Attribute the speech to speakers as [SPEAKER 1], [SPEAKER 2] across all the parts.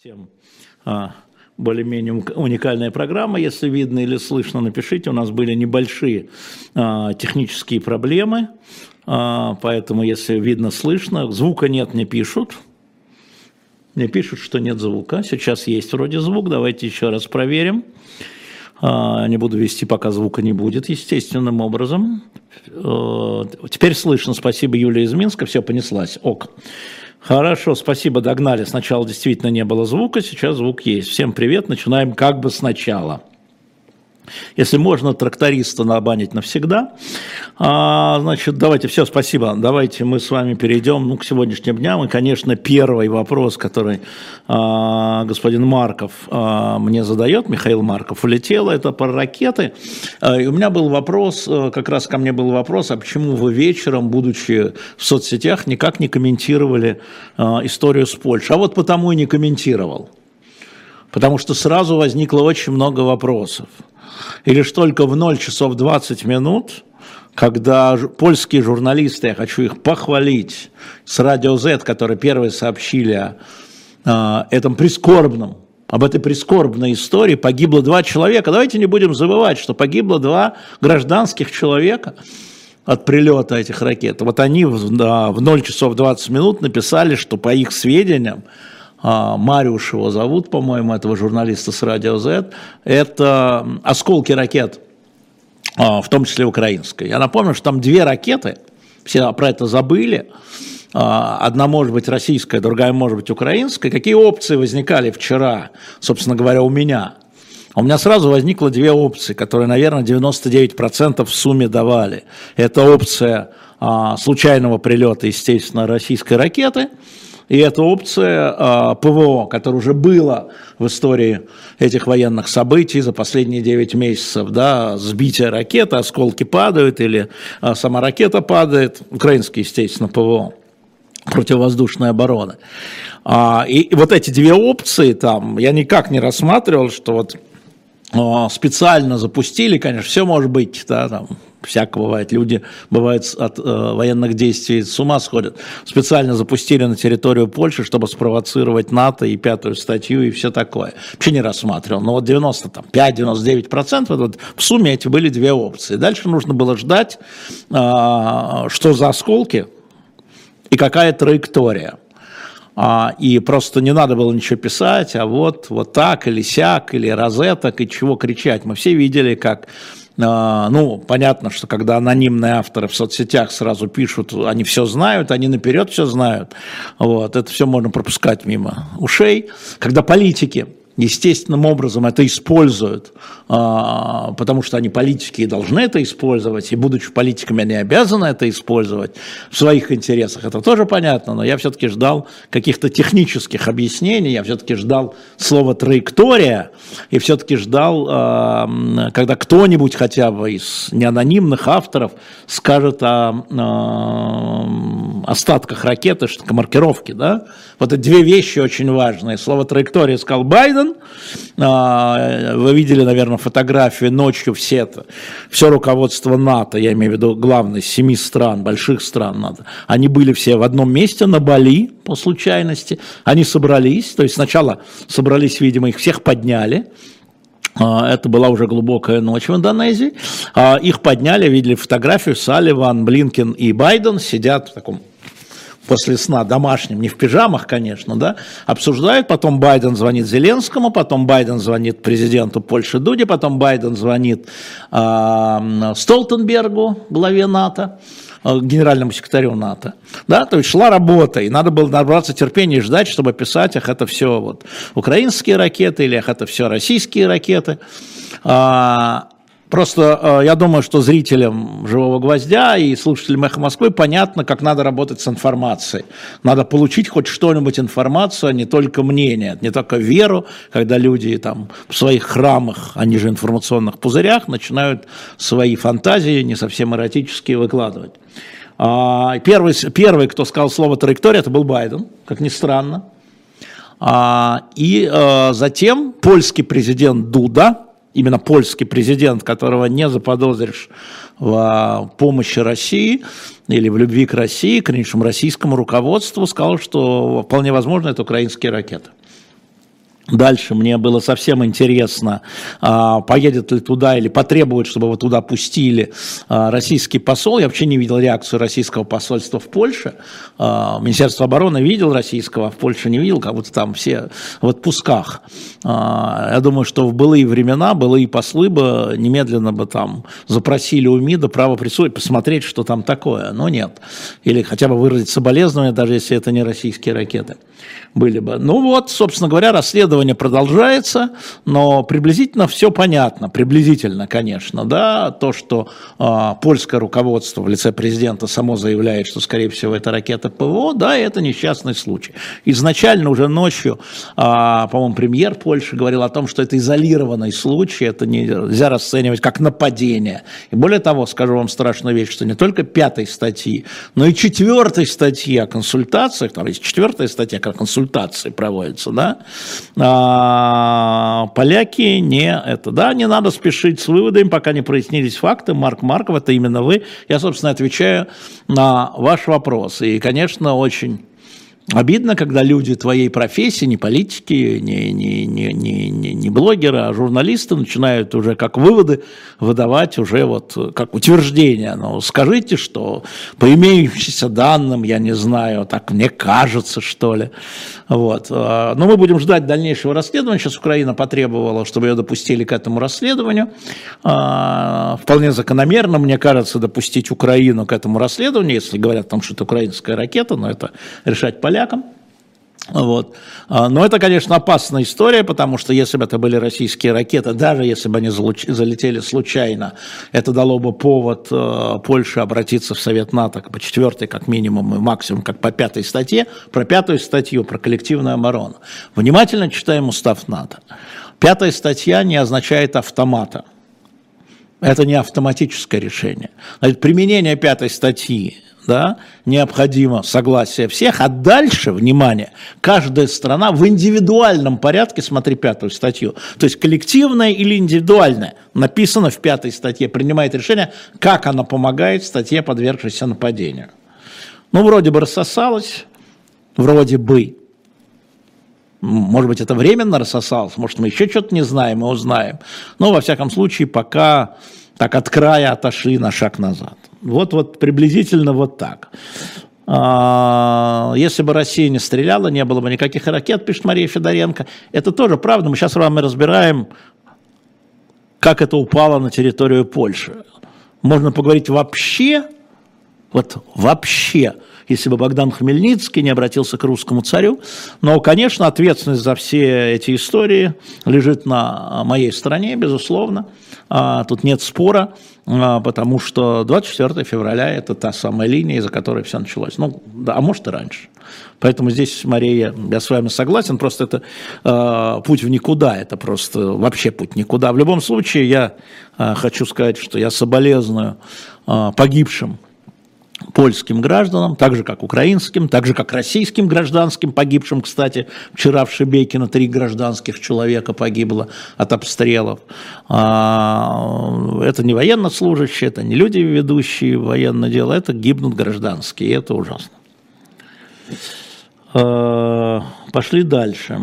[SPEAKER 1] Всем а, более-менее уникальная программа. Если видно или слышно, напишите. У нас были небольшие а, технические проблемы, а, поэтому если видно, слышно, звука нет, не пишут. Мне пишут, что нет звука. Сейчас есть вроде звук. Давайте еще раз проверим. Не буду вести, пока звука не будет, естественным образом. Теперь слышно. Спасибо, Юлия из Минска. Все, понеслась. Ок. Хорошо, спасибо, догнали. Сначала действительно не было звука, сейчас звук есть. Всем привет, начинаем как бы сначала. Если можно, тракториста набанить навсегда. А, значит, давайте, все, спасибо. Давайте мы с вами перейдем ну, к сегодняшним дням. И, конечно, первый вопрос, который а, господин Марков а, мне задает, Михаил Марков, улетел, это про ракеты. А, и у меня был вопрос, а, как раз ко мне был вопрос, а почему вы вечером, будучи в соцсетях, никак не комментировали а, историю с Польшей? А вот потому и не комментировал. Потому что сразу возникло очень много вопросов и лишь только в 0 часов 20 минут, когда польские журналисты, я хочу их похвалить, с Радио Z, которые первые сообщили о, о этом прискорбном, об этой прискорбной истории, погибло два человека. Давайте не будем забывать, что погибло два гражданских человека от прилета этих ракет. Вот они в, в 0 часов 20 минут написали, что по их сведениям а, Мариуш его зовут, по-моему, этого журналиста с Радио Z, это осколки ракет, а, в том числе украинской. Я напомню, что там две ракеты, все про это забыли, а, одна может быть российская, другая может быть украинская. Какие опции возникали вчера, собственно говоря, у меня? У меня сразу возникло две опции, которые, наверное, 99% в сумме давали. Это опция случайного прилета, естественно, российской ракеты – и эта опция а, ПВО, которая уже была в истории этих военных событий за последние 9 месяцев, да, сбитие ракеты, осколки падают или а, сама ракета падает, украинский, естественно, ПВО противовоздушной обороны. А, и вот эти две опции там я никак не рассматривал, что вот специально запустили, конечно, все может быть, да, там, всяко бывает. Люди, бывает, от э, военных действий с ума сходят. Специально запустили на территорию Польши, чтобы спровоцировать НАТО и пятую статью и все такое. Вообще не рассматривал. Но вот 95-99% вот, в сумме эти были две опции. Дальше нужно было ждать, э, что за осколки и какая траектория. А, и просто не надо было ничего писать, а вот, вот так или сяк, или розеток, и чего кричать. Мы все видели, как ну, понятно, что когда анонимные авторы в соцсетях сразу пишут, они все знают, они наперед все знают, вот, это все можно пропускать мимо ушей. Когда политики естественным образом это используют, а, потому что они политики и должны это использовать, и будучи политиками, они обязаны это использовать в своих интересах. Это тоже понятно, но я все-таки ждал каких-то технических объяснений, я все-таки ждал слова «траектория», и все-таки ждал, а, когда кто-нибудь хотя бы из неанонимных авторов скажет о а, остатках ракеты, что маркировки, да? Вот это две вещи очень важные. Слово «траектория» сказал Байден, а, вы видели, наверное, фотографии ночью все это, все руководство НАТО, я имею в виду главное, семи стран, больших стран НАТО, они были все в одном месте на Бали по случайности, они собрались, то есть сначала собрались, видимо, их всех подняли, а, это была уже глубокая ночь в Индонезии. А, их подняли, видели фотографию, Салливан, Блинкен и Байден сидят в таком после сна домашним, не в пижамах, конечно, да, обсуждают, потом Байден звонит Зеленскому, потом Байден звонит президенту Польши Дуде, потом Байден звонит э, Столтенбергу, главе НАТО, э, генеральному секретарю НАТО. Да, то есть шла работа, и надо было набраться терпения и ждать, чтобы писать, ах, это все вот украинские ракеты, или ах, это все российские ракеты. А, Просто э, я думаю, что зрителям «Живого гвоздя» и слушателям «Эхо Москвы» понятно, как надо работать с информацией. Надо получить хоть что-нибудь информацию, а не только мнение, не только веру, когда люди там в своих храмах, они же информационных пузырях, начинают свои фантазии не совсем эротические выкладывать. А, первый, первый, кто сказал слово «траектория», это был Байден, как ни странно. А, и э, затем польский президент Дуда – именно польский президент, которого не заподозришь в а, помощи России или в любви к России, к нынешнему российскому руководству, сказал, что вполне возможно это украинские ракеты. Дальше мне было совсем интересно, а, поедет ли туда или потребует, чтобы его туда пустили а, российский посол. Я вообще не видел реакцию российского посольства в Польше. А, Министерство обороны видел российского, а в Польше не видел, как будто там все в отпусках. Я думаю, что в былые времена былые послы бы немедленно бы там запросили у МИДа право присутствовать, посмотреть, что там такое. Но нет. Или хотя бы выразить соболезнования, даже если это не российские ракеты были бы. Ну вот, собственно говоря, расследование продолжается, но приблизительно все понятно, приблизительно, конечно, да, то, что э, польское руководство в лице президента само заявляет, что, скорее всего, это ракета ПВО, да, это несчастный случай. Изначально уже ночью, э, по-моему, премьер Польши говорил о том, что это изолированный случай, это нельзя расценивать как нападение. И более того, скажу вам страшную вещь, что не только пятой статьи, но и четвертой статьи о консультациях, там есть четвертая статья, как консультации проводятся, да, а, поляки не это, да, не надо спешить с выводами, пока не прояснились факты. Марк Марков, это именно вы. Я, собственно, отвечаю на ваш вопрос. И, конечно, очень Обидно, когда люди твоей профессии, не политики, не, не, не, не, не, не блогеры, а журналисты начинают уже как выводы выдавать уже вот как утверждение. Ну, скажите, что по имеющимся данным, я не знаю, так мне кажется, что ли. Вот. А, но мы будем ждать дальнейшего расследования. Сейчас Украина потребовала, чтобы ее допустили к этому расследованию. А, вполне закономерно, мне кажется, допустить Украину к этому расследованию, если говорят там, что это украинская ракета, но это решать поля полякам. Вот. А, но это, конечно, опасная история, потому что если бы это были российские ракеты, даже если бы они залетели случайно, это дало бы повод э, Польше обратиться в Совет НАТО по четвертой, как минимум, и максимум, как по пятой статье. Про пятую статью, про коллективную оборону. Внимательно читаем устав НАТО. Пятая статья не означает автомата. Это не автоматическое решение. Значит, применение пятой статьи да, необходимо согласие всех, а дальше, внимание, каждая страна в индивидуальном порядке, смотри пятую статью, то есть коллективное или индивидуальное, написано в пятой статье, принимает решение, как она помогает статье, подвергшейся нападению. Ну, вроде бы рассосалась, вроде бы, может быть, это временно рассосалось, может, мы еще что-то не знаем и узнаем. Но, во всяком случае, пока так от края отошли на шаг назад. Вот, вот приблизительно вот так. А, если бы Россия не стреляла, не было бы никаких ракет, пишет Мария Федоренко. Это тоже правда. Мы сейчас с вами разбираем, как это упало на территорию Польши. Можно поговорить вообще, вот вообще, если бы Богдан Хмельницкий не обратился к русскому царю. Но, конечно, ответственность за все эти истории лежит на моей стороне, безусловно. А, тут нет спора, а, потому что 24 февраля – это та самая линия, из-за которой все началось. Ну, да, а может и раньше. Поэтому здесь, Мария, я с вами согласен, просто это э, путь в никуда, это просто вообще путь никуда. В любом случае, я э, хочу сказать, что я соболезную э, погибшим польским гражданам, так же, как украинским, так же, как российским гражданским, погибшим, кстати, вчера в Шебекино три гражданских человека погибло от обстрелов. А, это не военнослужащие, это не люди, ведущие военное дело, это гибнут гражданские, и это ужасно. А, пошли дальше.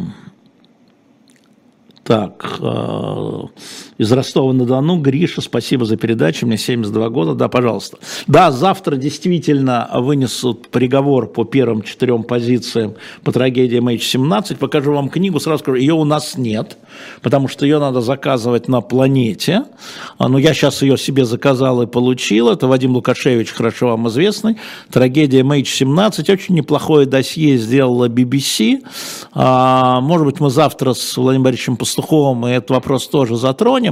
[SPEAKER 1] Так, э, из Ростова-на-Дону, Гриша, спасибо за передачу, мне 72 года, да, пожалуйста. Да, завтра действительно вынесут приговор по первым четырем позициям по трагедиям H17, покажу вам книгу, сразу скажу, ее у нас нет, потому что ее надо заказывать на планете, а, но я сейчас ее себе заказал и получил, это Вадим Лукашевич, хорошо вам известный, трагедия MH17, очень неплохое досье сделала BBC, а, может быть, мы завтра с Владимиром Борисовичем Пастуховым этот вопрос тоже затронем.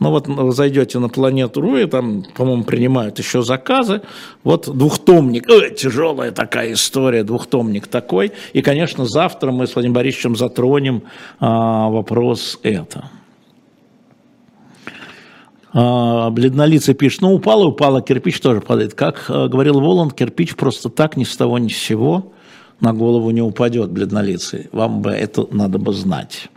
[SPEAKER 1] Но вот вы зайдете на планету Руи, там, по-моему, принимают еще заказы. Вот двухтомник, ой, тяжелая такая история, двухтомник такой. И, конечно, завтра мы с Владимиром Борисовичем затронем а, вопрос это. А, бледнолицый пишет, ну упала, упала, кирпич тоже падает. Как а, говорил Воланд, кирпич просто так ни с того ни с сего на голову не упадет, бледнолицый. Вам бы это надо бы знать.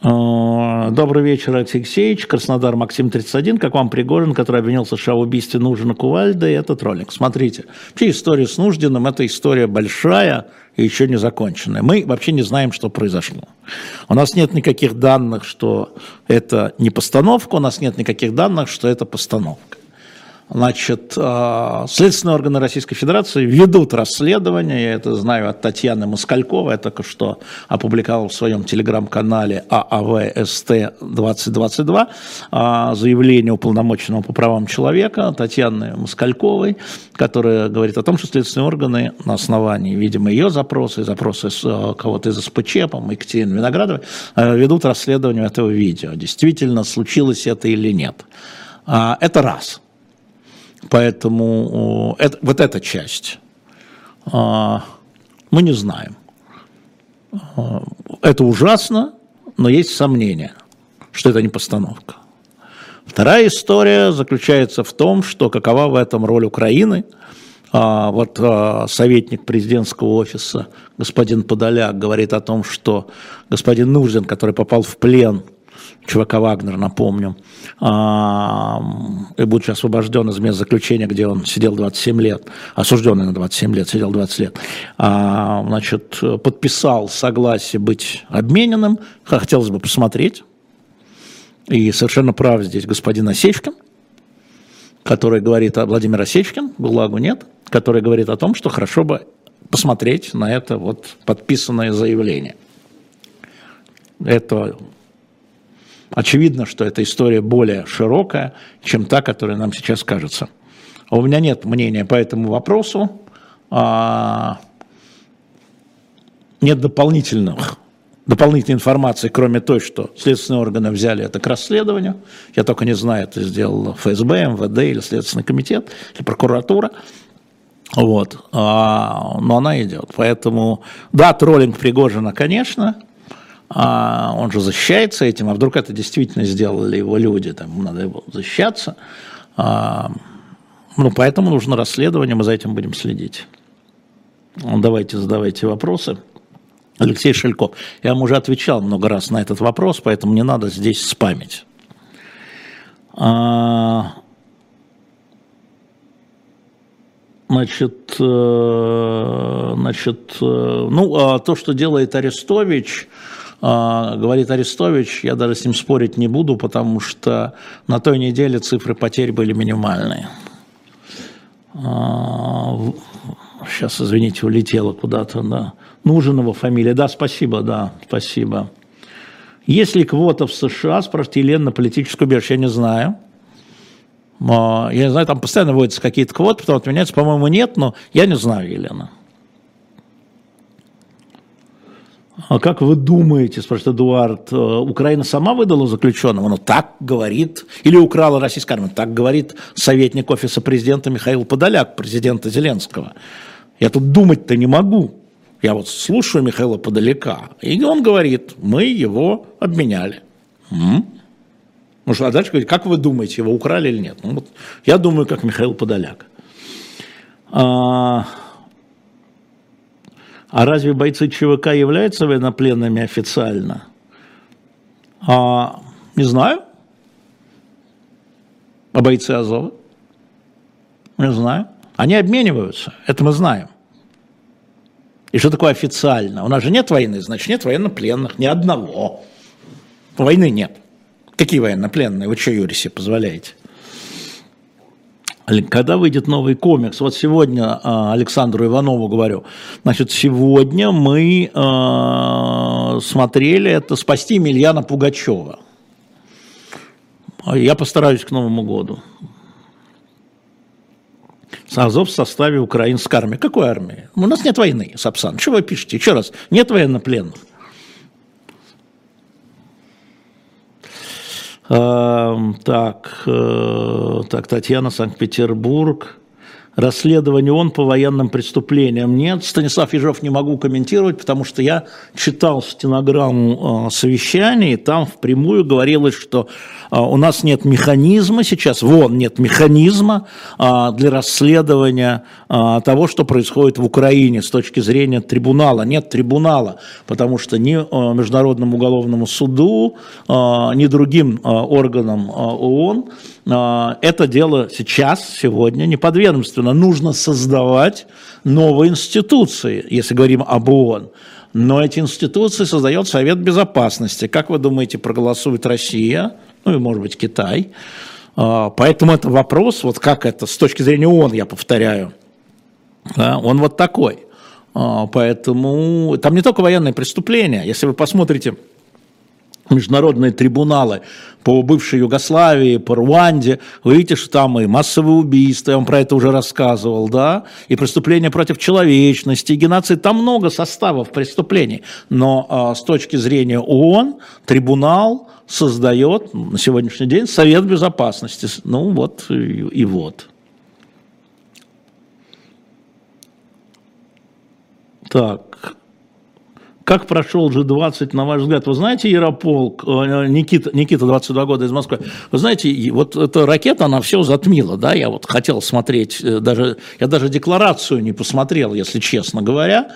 [SPEAKER 1] А, добрый вечер, Алексеевич. Краснодар, Максим 31. Как вам Пригожин, который обвинил США в убийстве Нужина Кувальда и этот ролик? Смотрите, вообще история с Нуждиным – это история большая и еще не законченная. Мы вообще не знаем, что произошло. У нас нет никаких данных, что это не постановка, у нас нет никаких данных, что это постановка. Значит, а, следственные органы Российской Федерации ведут расследование, я это знаю от Татьяны Москальковой, я только что опубликовал в своем телеграм-канале ААВСТ-2022 а, заявление уполномоченного по правам человека Татьяны Москальковой, которая говорит о том, что следственные органы на основании, видимо, ее запроса и запроса а, кого-то из СПЧ, по-моему, Екатерины Виноградовой, ведут расследование этого видео. Действительно, случилось это или нет. Это раз – Поэтому это, вот эта часть а, мы не знаем. А, это ужасно, но есть сомнения, что это не постановка. Вторая история заключается в том, что какова в этом роль Украины. А, вот советник президентского офиса господин Подоляк говорит о том, что господин Нуждин, который попал в плен – чувака Вагнер, напомню, а, и будучи освобожден из мест заключения, где он сидел 27 лет, осужденный на 27 лет, сидел 20 лет, а, значит, подписал согласие быть обмененным, хотелось бы посмотреть, и совершенно прав здесь господин Осечкин, который говорит о Владимире Осечкин, ГУЛАГу нет, который говорит о том, что хорошо бы посмотреть на это вот подписанное заявление. Это Очевидно, что эта история более широкая, чем та, которая нам сейчас кажется. А у меня нет мнения по этому вопросу. А, нет дополнительных, дополнительной информации, кроме той, что следственные органы взяли это к расследованию. Я только не знаю, это сделал ФСБ, МВД или Следственный комитет, или прокуратура. Вот. А, но она идет. Поэтому, да, троллинг Пригожина, конечно, а он же защищается этим, а вдруг это действительно сделали его люди, там надо его защищаться. А, ну, поэтому нужно расследование, мы за этим будем следить. Ну, давайте задавайте вопросы. Алексей Шельков. Я вам уже отвечал много раз на этот вопрос, поэтому не надо здесь спамить. А, значит, э, значит, э, ну, а то, что делает Арестович, говорит Арестович, я даже с ним спорить не буду, потому что на той неделе цифры потерь были минимальные. Сейчас, а, извините, улетела куда-то, да. Нуженова фамилия, да, спасибо, да, спасибо. Есть ли квота в США, спрашивает Елена, на политическую убежище, я не знаю. А, я не знаю, там постоянно вводятся какие-то квоты, потом отменяются, по-моему, нет, но я не знаю, Елена. А как вы думаете, спрашивает Эдуард, э, Украина сама выдала заключенного? Ну, так говорит, или украла российская армия, так говорит советник офиса президента Михаил Подоляк, президента Зеленского. Я тут думать-то не могу. Я вот слушаю Михаила Подоляка, и он говорит, мы его обменяли. М? Ну что, а дальше говорит, как вы думаете, его украли или нет? Ну, вот, я думаю, как Михаил Подоляк. А, а разве бойцы ЧВК являются военнопленными официально? А, не знаю. А бойцы Азова? Не знаю. Они обмениваются, это мы знаем. И что такое официально? У нас же нет войны, значит, нет военнопленных, ни одного. Войны нет. Какие военнопленные? Вы что, Юрий, позволяете? Когда выйдет новый комикс? Вот сегодня а, Александру Иванову говорю. Значит, сегодня мы э, смотрели это «Спасти Емельяна Пугачева». Я постараюсь к Новому году. Азов в составе украинской армии. Какой армии? У нас нет войны, Сапсан. Что вы пишете? Еще раз, нет военнопленных. Так, э, так, Татьяна, Санкт-Петербург. расследование ООН по военным преступлениям. Нет, Станислав Ежов не могу комментировать, потому что я читал стенограмму совещания, и там впрямую говорилось, что у нас нет механизма сейчас, вон нет механизма для расследования того, что происходит в Украине с точки зрения трибунала. Нет трибунала, потому что ни Международному уголовному суду, ни другим органам ООН это дело сейчас, сегодня не подведомственно. Нужно создавать новые институции, если говорим об ООН. Но эти институции создает Совет Безопасности. Как вы думаете, проголосует Россия, ну и, может быть, Китай? Поэтому это вопрос, вот как это с точки зрения ООН, я повторяю, он вот такой. Поэтому там не только военные преступления. Если вы посмотрите международные трибуналы по бывшей Югославии, по Руанде, вы видите, что там и массовые убийства, я вам про это уже рассказывал, да, и преступления против человечности, и геноцид, там много составов преступлений, но а, с точки зрения ООН трибунал создает на сегодняшний день Совет Безопасности, ну вот и, и вот. Так, как прошел G20, на ваш взгляд? Вы знаете, Ярополк, э, Никита, Никита, 22 года из Москвы, вы знаете, вот эта ракета, она все затмила, да, я вот хотел смотреть, э, даже, я даже декларацию не посмотрел, если честно говоря,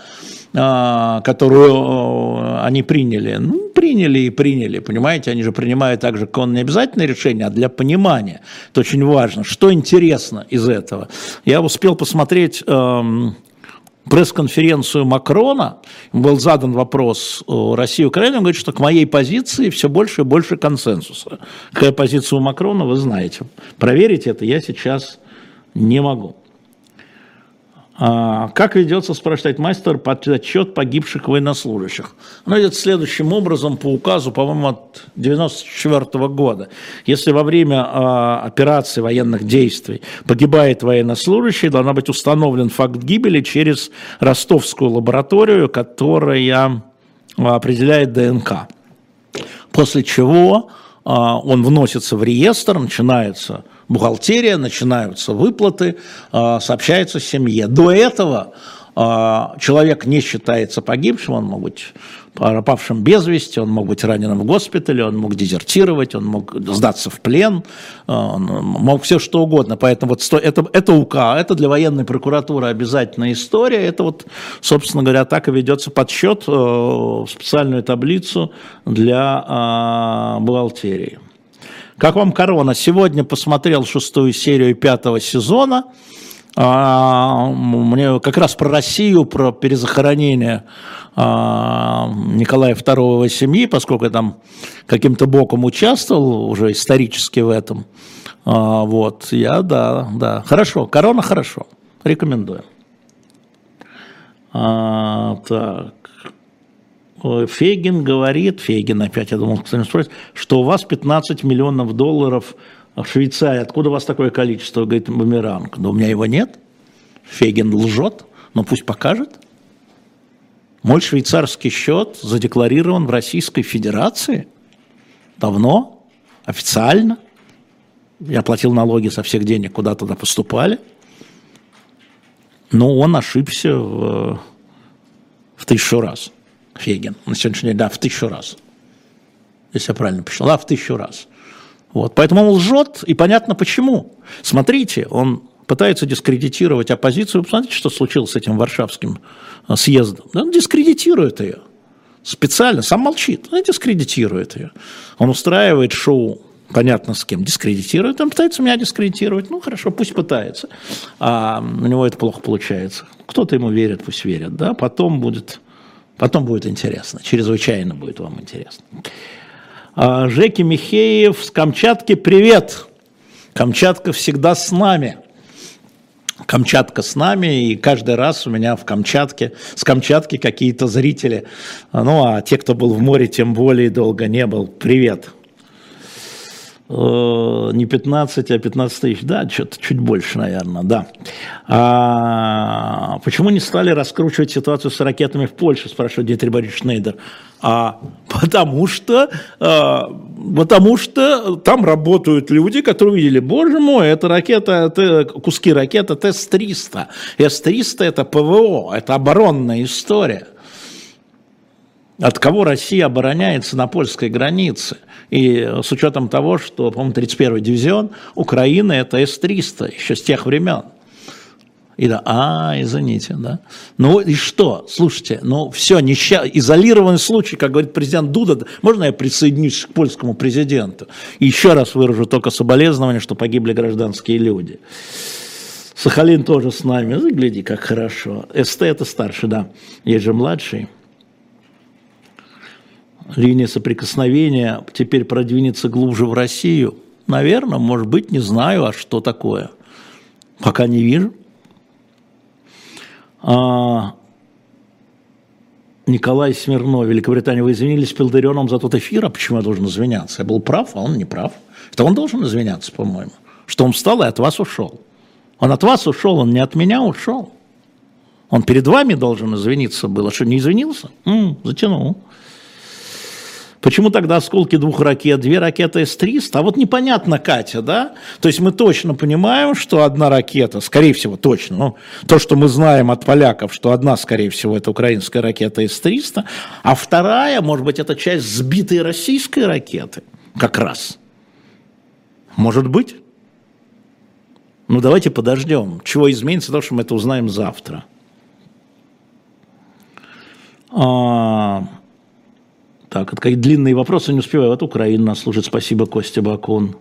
[SPEAKER 1] а, которую э, они приняли. Ну, приняли и приняли, понимаете, они же принимают также он не обязательное решение, а для понимания. Это очень важно. Что интересно из этого? Я успел посмотреть эм, пресс-конференцию Макрона, был задан вопрос России и Украине, он говорит, что к моей позиции все больше и больше консенсуса. Какая позиция у Макрона, вы знаете. Проверить это я сейчас не могу. А, как ведется, спрашивает мастер, подсчет погибших военнослужащих? Оно идет следующим образом по указу, по-моему, от 1994 года. Если во время а, операции военных действий погибает военнослужащий, должна быть установлен факт гибели через ростовскую лабораторию, которая определяет ДНК. После чего а, он вносится в реестр, начинается бухгалтерия, начинаются выплаты, а, сообщается семье. До этого а, человек не считается погибшим, он мог быть пропавшим без вести, он мог быть раненым в госпитале, он мог дезертировать, он мог сдаться в плен, а, он мог все что угодно. Поэтому вот это, это УК, это для военной прокуратуры обязательная история. Это вот, собственно говоря, так и ведется подсчет э, в специальную таблицу для бухгалтерии. Как вам корона? Сегодня посмотрел шестую серию пятого сезона. А, мне как раз про Россию, про перезахоронение а, Николая II семьи, поскольку я там каким-то боком участвовал уже исторически в этом. А, вот, я, да, да. Хорошо, корона хорошо. Рекомендую. А, так. Фейгин говорит, Фейгин опять, я думал, кто-нибудь спросит, что у вас 15 миллионов долларов в Швейцарии. Откуда у вас такое количество? Говорит, бумеранг. Да у меня его нет. Фейгин лжет, но пусть покажет. Мой швейцарский счет задекларирован в Российской Федерации. Давно, официально. Я платил налоги со всех денег, куда туда поступали. Но он ошибся в, в тысячу раз. Фейгин. На сегодняшний день, да, в тысячу раз. Если я правильно посчитал, да, в тысячу раз. Вот. Поэтому он лжет, и понятно почему. Смотрите, он пытается дискредитировать оппозицию. Посмотрите, что случилось с этим Варшавским э, съездом. Он дискредитирует ее. Специально, сам молчит, он дискредитирует ее. Он устраивает шоу, понятно с кем, дискредитирует, он пытается меня дискредитировать. Ну, хорошо, пусть пытается. А у него это плохо получается. Кто-то ему верит, пусть верит. Да? Потом будет Потом будет интересно, чрезвычайно будет вам интересно. А, Жеки Михеев с Камчатки, привет! Камчатка всегда с нами. Камчатка с нами, и каждый раз у меня в Камчатке, с Камчатки какие-то зрители, ну а те, кто был в море, тем более долго не был, привет. Э, не 15, а 15 тысяч, да, что-то чуть больше, наверное, да. А, почему не стали раскручивать ситуацию с ракетами в Польше, спрашивает Дмитрий Борисович Шнейдер. А, потому что, а, потому что там работают люди, которые увидели, боже мой, это ракета, это куски ракеты С-300. С-300 это ПВО, это оборонная история. От кого Россия обороняется на польской границе? И с учетом того, что, по-моему, 31-й дивизион Украины – это С-300 еще с тех времен. И да, а, извините, да. Ну и что? Слушайте, ну все, неща... изолированный случай, как говорит президент Дуда, можно я присоединюсь к польскому президенту? Еще раз выражу только соболезнование, что погибли гражданские люди. Сахалин тоже с нами, гляди, как хорошо. СТ это старший, да, есть же младший линия соприкосновения теперь продвинется глубже в Россию? Наверное, может быть, не знаю, а что такое. Пока не вижу. А, Николай Смирнов, Великобритания, вы извинились Пилдарионом за тот эфир, а почему я должен извиняться? Я был прав, а он не прав. Это он должен извиняться, по-моему. Что он встал и от вас ушел. Он от вас ушел, он не от меня ушел. Он перед вами должен извиниться было. Что, не извинился? М-м, затянул. Почему тогда осколки двух ракет, две ракеты С-300? А вот непонятно, Катя, да? То есть мы точно понимаем, что одна ракета, скорее всего, точно, ну, то, что мы знаем от поляков, что одна, скорее всего, это украинская ракета С-300, а вторая, может быть, это часть сбитой российской ракеты, как раз. Может быть? Ну, давайте подождем. Чего изменится, то, что мы это узнаем завтра. А... Так, это какие длинные вопросы, не успеваю. Вот Украина нас служит. Спасибо, Костя Бакун.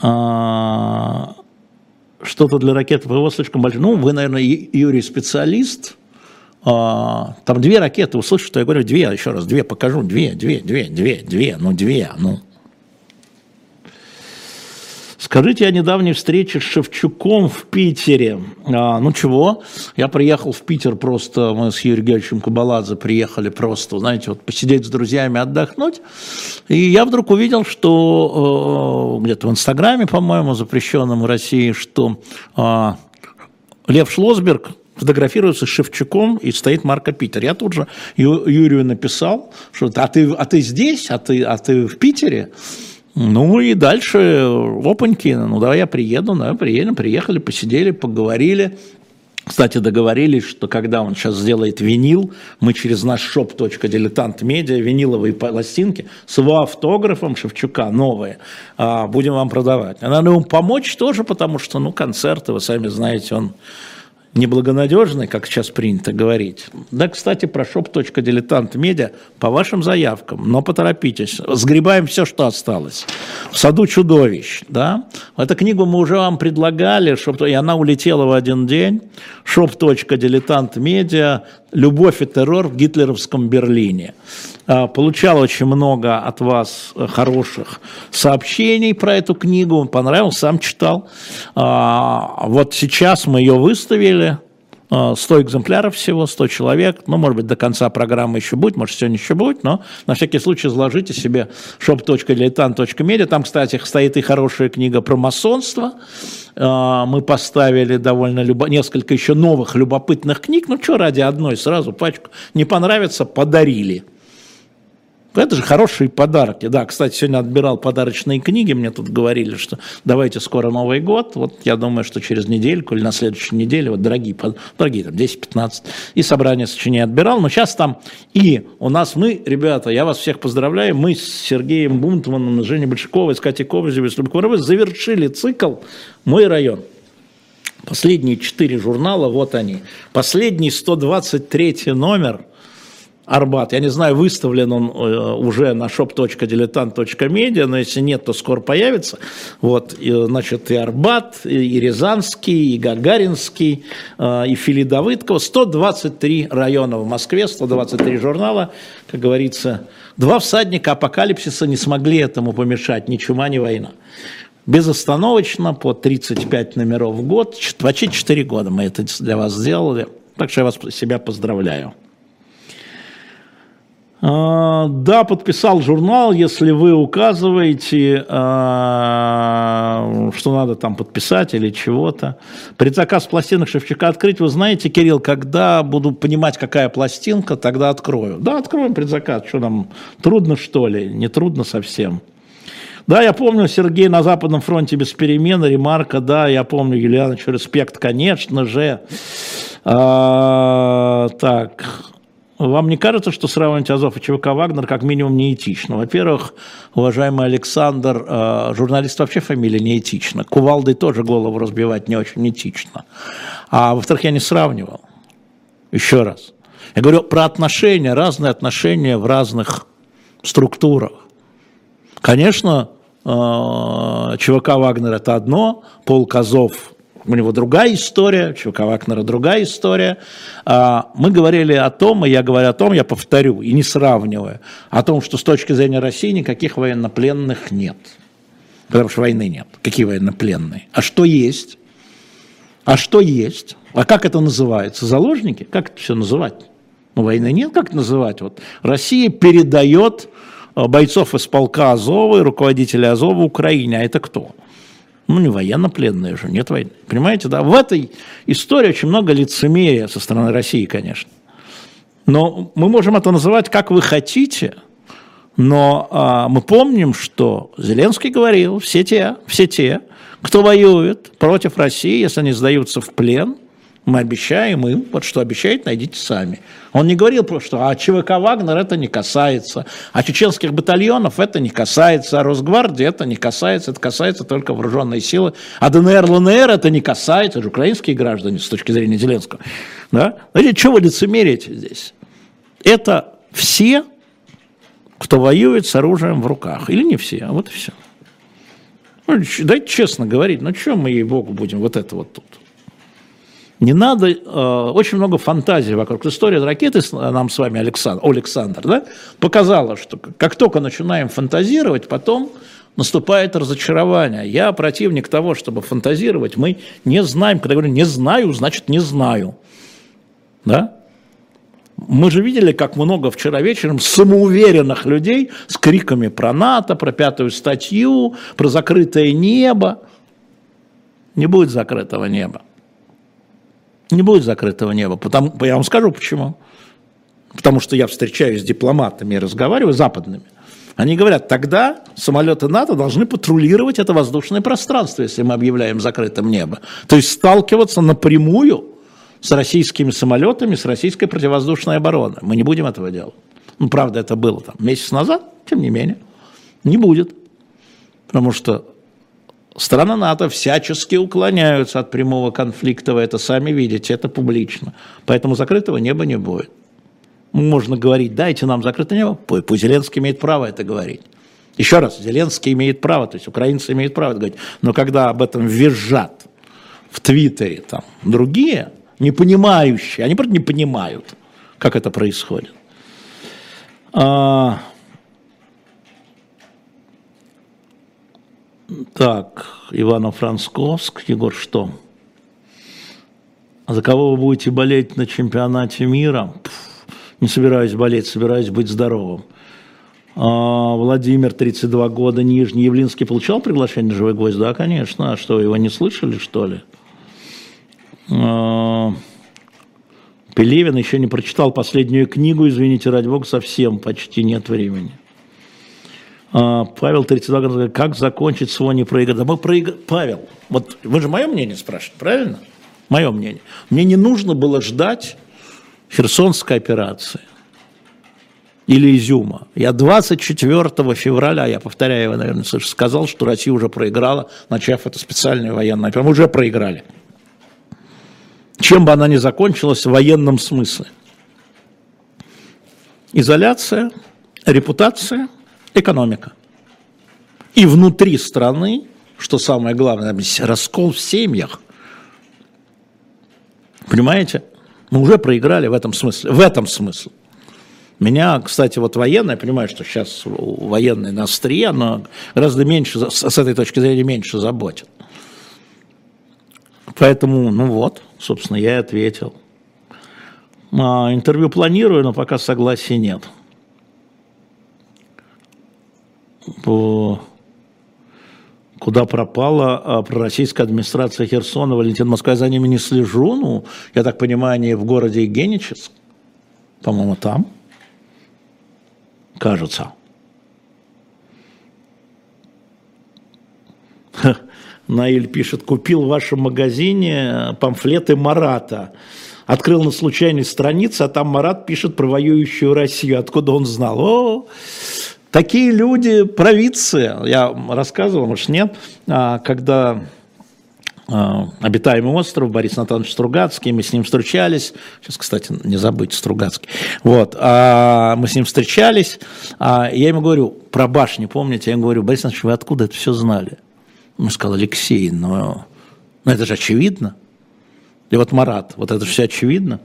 [SPEAKER 1] А, что-то для ракеты ПВО слишком большое. Ну, вы, наверное, Юрий специалист. А, там две ракеты, услышите, что я говорю, две, еще раз, две покажу, две, две, две, две, две, ну, две, ну. Скажите о недавней встрече с Шевчуком в Питере. А, ну чего, я приехал в Питер просто, мы с Юрием Георгиевичем Кабаладзе приехали просто, знаете, вот посидеть с друзьями, отдохнуть. И я вдруг увидел, что э, где-то в Инстаграме, по-моему, запрещенном в России, что э, Лев Шлосберг фотографируется с Шевчуком и стоит Марко Питер. Я тут же Ю, Юрию написал, что а ты, а ты здесь, а ты, а ты в Питере? Ну и дальше, опаньки, ну давай я приеду, да, приедем, приехали, посидели, поговорили. Кстати, договорились, что когда он сейчас сделает винил, мы через наш шоп «Дилетант Медиа» виниловые пластинки с его автографом Шевчука, новые, а, будем вам продавать. Надо ему помочь тоже, потому что, ну, концерты, вы сами знаете, он неблагонадежный, как сейчас принято говорить. Да, кстати, про shop.diletant медиа по вашим заявкам, но поторопитесь, сгребаем все, что осталось. В саду чудовищ, да. Эту книгу мы уже вам предлагали, и она улетела в один день. shop.diletant медиа «Любовь и террор в гитлеровском Берлине». А, получал очень много от вас хороших сообщений про эту книгу, понравилось, сам читал. А, вот сейчас мы ее выставили, 100 а, экземпляров всего, 100 человек, ну, может быть, до конца программы еще будет, может, сегодня еще будет, но на всякий случай изложите себе shop.diletant.media, там, кстати, стоит и хорошая книга про масонство, мы поставили довольно любо... несколько еще новых любопытных книг, ну, что ради одной сразу пачку, не понравится, подарили. Это же хорошие подарки. Да, кстати, сегодня отбирал подарочные книги. Мне тут говорили, что давайте скоро Новый год. Вот я думаю, что через недельку или на следующей неделе, вот дорогие, дорогие там 10-15, и собрание сочинений отбирал. Но сейчас там и у нас мы, ребята, я вас всех поздравляю, мы с Сергеем Бунтманом, Женей Большаковой, с Катей Кобрезевой, с Любковой завершили цикл «Мой район». Последние четыре журнала, вот они. Последний 123 номер – Арбат. Я не знаю, выставлен он э, уже на shop.diletant.media, но если нет, то скоро появится. Вот, и, значит, и Арбат, и Рязанский, и Гагаринский, э, и Фили Давыдкова. 123 района в Москве, 123 журнала, как говорится. Два всадника апокалипсиса не смогли этому помешать, ни чума, ни война. Безостановочно, по 35 номеров в год, почти 4 года мы это для вас сделали. Так что я вас себя поздравляю. А, да, подписал журнал, если вы указываете, а, что надо там подписать или чего-то. Предзаказ пластинок Шевчука открыть, вы знаете, Кирилл, когда буду понимать, какая пластинка, тогда открою. Да, откроем предзаказ, что нам, трудно что ли? Не трудно совсем. Да, я помню, Сергей на Западном фронте без перемен, ремарка, да, я помню, Юлианович, респект, конечно же. А, так, вам не кажется, что сравнивать Азов и ЧВК «Вагнер» как минимум неэтично? Во-первых, уважаемый Александр, э, журналист вообще фамилия неэтична. Кувалдой тоже голову разбивать не очень этично. А во-вторых, я не сравнивал. Еще раз. Я говорю про отношения, разные отношения в разных структурах. Конечно, э, ЧВК «Вагнер» – это одно, полк Азов у него другая история, ЧВК Вагнера другая история. А, мы говорили о том, и я говорю о том, я повторю, и не сравниваю, о том, что с точки зрения России никаких военнопленных нет. Потому что войны нет. Какие военнопленные? А что есть? А что есть? А как это называется? Заложники? Как это все называть? Ну, войны нет, как это называть? Вот Россия передает а, бойцов из полка Азова и руководителя Азова Украине. А это кто? Ну, не военнопленные же, нет войны. Понимаете, да? В этой истории очень много лицемерия со стороны России, конечно. Но мы можем это называть как вы хотите, но а, мы помним, что Зеленский говорил, все те, все те, кто воюет против России, если они сдаются в плен, мы обещаем им, вот что обещает, найдите сами. Он не говорил просто, что а ЧВК «Вагнер» это не касается, а чеченских батальонов это не касается, а Росгвардии это не касается, это касается только вооруженной силы, а ДНР, ЛНР это не касается, это же украинские граждане с точки зрения Зеленского. Да? Знаете, что вы лицемерите здесь? Это все, кто воюет с оружием в руках, или не все, а вот и все. Ну, дайте честно говорить, ну что мы, ей-богу, будем вот это вот тут? Не надо, э, очень много фантазий вокруг. История ракеты нам с вами, Александр, Александр да, показала, что как только начинаем фантазировать, потом наступает разочарование. Я противник того, чтобы фантазировать. Мы не знаем, когда говорю не знаю, значит не знаю. Да? Мы же видели, как много вчера вечером самоуверенных людей с криками про НАТО, про пятую статью, про закрытое небо. Не будет закрытого неба не будет закрытого неба. Потому, я вам скажу почему. Потому что я встречаюсь с дипломатами и разговариваю, западными. Они говорят, тогда самолеты НАТО должны патрулировать это воздушное пространство, если мы объявляем закрытым небо. То есть сталкиваться напрямую с российскими самолетами, с российской противовоздушной обороной. Мы не будем этого делать. Ну, правда, это было там месяц назад, тем не менее. Не будет. Потому что Страны НАТО всячески уклоняются от прямого конфликта, вы это сами видите, это публично. Поэтому закрытого неба не будет. Можно говорить, дайте нам закрытое небо, пусть Зеленский имеет право это говорить. Еще раз, Зеленский имеет право, то есть украинцы имеют право это говорить, но когда об этом визжат в Твиттере там другие, не понимающие, они просто не понимают, как это происходит. А, Так, Ивано-Францковск. Егор, что? А за кого вы будете болеть на чемпионате мира? Пфф, не собираюсь болеть, собираюсь быть здоровым. А, Владимир, 32 года, Нижний. Явлинский получал приглашение «Живой гвоздь»? Да, конечно. А что, его не слышали, что ли? А, Пелевин еще не прочитал последнюю книгу, извините, ради бога, совсем почти нет времени. А, Павел 32 года говорит, как закончить свой непроигранный. Да мы проиграли. Павел, вот вы же мое мнение спрашиваете, правильно? Мое мнение. Мне не нужно было ждать Херсонской операции или Изюма. Я 24 февраля, я повторяю, вы, наверное, слышите, сказал, что Россия уже проиграла, начав это специальное военное операцию. Мы уже проиграли. Чем бы она ни закончилась в военном смысле. Изоляция, репутация – экономика. И внутри страны, что самое главное, раскол в семьях. Понимаете? Мы уже проиграли в этом смысле. В этом смысле. Меня, кстати, вот военные, я понимаю, что сейчас военные на острие, но гораздо меньше, с этой точки зрения, меньше заботит. Поэтому, ну вот, собственно, я и ответил. А, интервью планирую, но пока согласия нет. по куда пропала а, пророссийская администрация Херсона, Валентин Москва, я за ними не слежу, ну, я так понимаю, они в городе Геническ, по-моему, там, кажется. Наиль пишет, купил в вашем магазине памфлеты Марата. Открыл на случайной странице, а там Марат пишет про воюющую Россию. Откуда он знал? О, такие люди, провидцы. Я рассказывал, может нет, а, когда а, обитаемый остров, Борис Натанович Стругацкий, мы с ним встречались, сейчас, кстати, не забыть Стругацкий, вот, а мы с ним встречались, а я ему говорю, про башни, помните, я ему говорю, Борис Натанович, вы откуда это все знали? Он сказал, Алексей, но, но это же очевидно. И вот Марат, вот это все очевидно.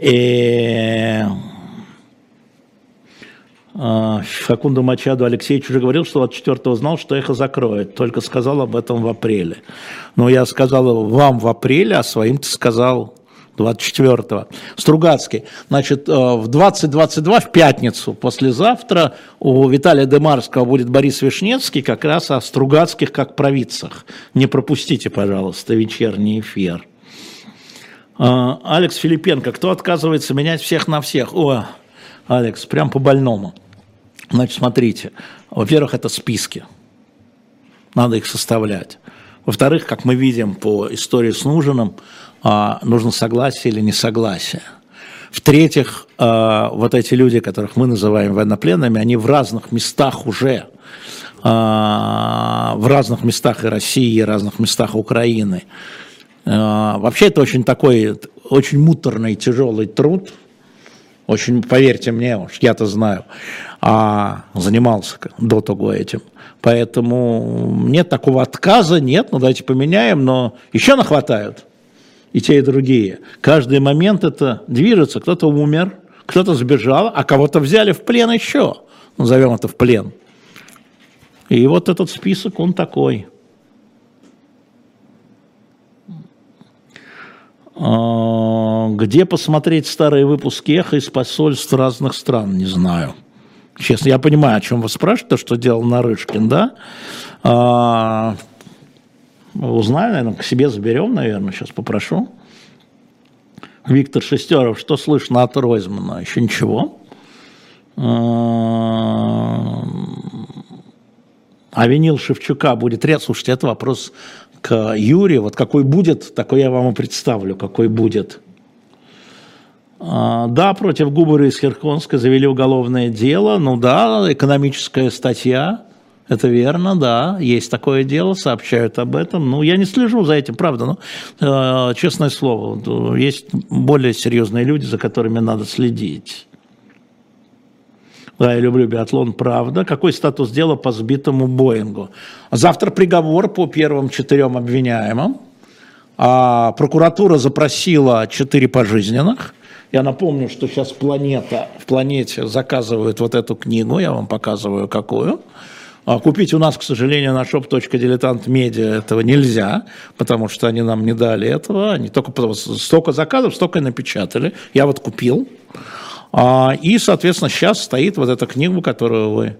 [SPEAKER 1] И Факунду Мачаду Алексеевич уже говорил, что от 4 знал, что эхо закроет, только сказал об этом в апреле. Но я сказал вам в апреле, а своим ты сказал 24-го. Стругацкий. Значит, э, в 2022, в пятницу, послезавтра, у Виталия Демарского будет Борис Вишневский как раз о Стругацких как провидцах. Не пропустите, пожалуйста, вечерний эфир. Э, Алекс Филипенко. Кто отказывается менять всех на всех? О, Алекс, прям по больному. Значит, смотрите. Во-первых, это списки. Надо их составлять. Во-вторых, как мы видим по истории с Нужиным, а, нужно согласие или несогласие. В-третьих, а, вот эти люди, которых мы называем военнопленными, они в разных местах уже, а, в разных местах и России, и разных местах Украины. Вообще это очень такой, очень муторный, тяжелый труд, очень, поверьте мне, уж я-то знаю, а занимался до того этим. Поэтому нет такого отказа, нет, ну давайте поменяем, но еще нахватают и те, и другие. Каждый момент это движется. Кто-то умер, кто-то сбежал, а кого-то взяли в плен еще. Назовем это в плен. И вот этот список, он такой. Где посмотреть старые выпуски эхо из посольств разных стран? Не знаю. Честно, я понимаю, о чем вы спрашиваете, то, что делал Нарышкин, да? А, Узнаю, наверное, к себе заберем, наверное, сейчас попрошу. Виктор Шестеров, что слышно от Ройзмана? Еще ничего. А, а винил Шевчука будет ряд. Слушайте, это вопрос к Юрию. Вот какой будет, такой я вам и представлю, какой будет. А, да, против Губера из Херхонска завели уголовное дело. Ну да, экономическая статья. Это верно, да, есть такое дело, сообщают об этом. Ну, я не слежу за этим, правда, но, э, честное слово, есть более серьезные люди, за которыми надо следить. Да, я люблю биатлон, правда. Какой статус дела по сбитому Боингу? Завтра приговор по первым четырем обвиняемым. А прокуратура запросила четыре пожизненных. Я напомню, что сейчас планета, в планете заказывают вот эту книгу, я вам показываю какую. А купить у нас, к сожалению, на shop.diletant.media этого нельзя, потому что они нам не дали этого. Они только столько заказов, столько и напечатали. Я вот купил. А, и, соответственно, сейчас стоит вот эта книга, которую вы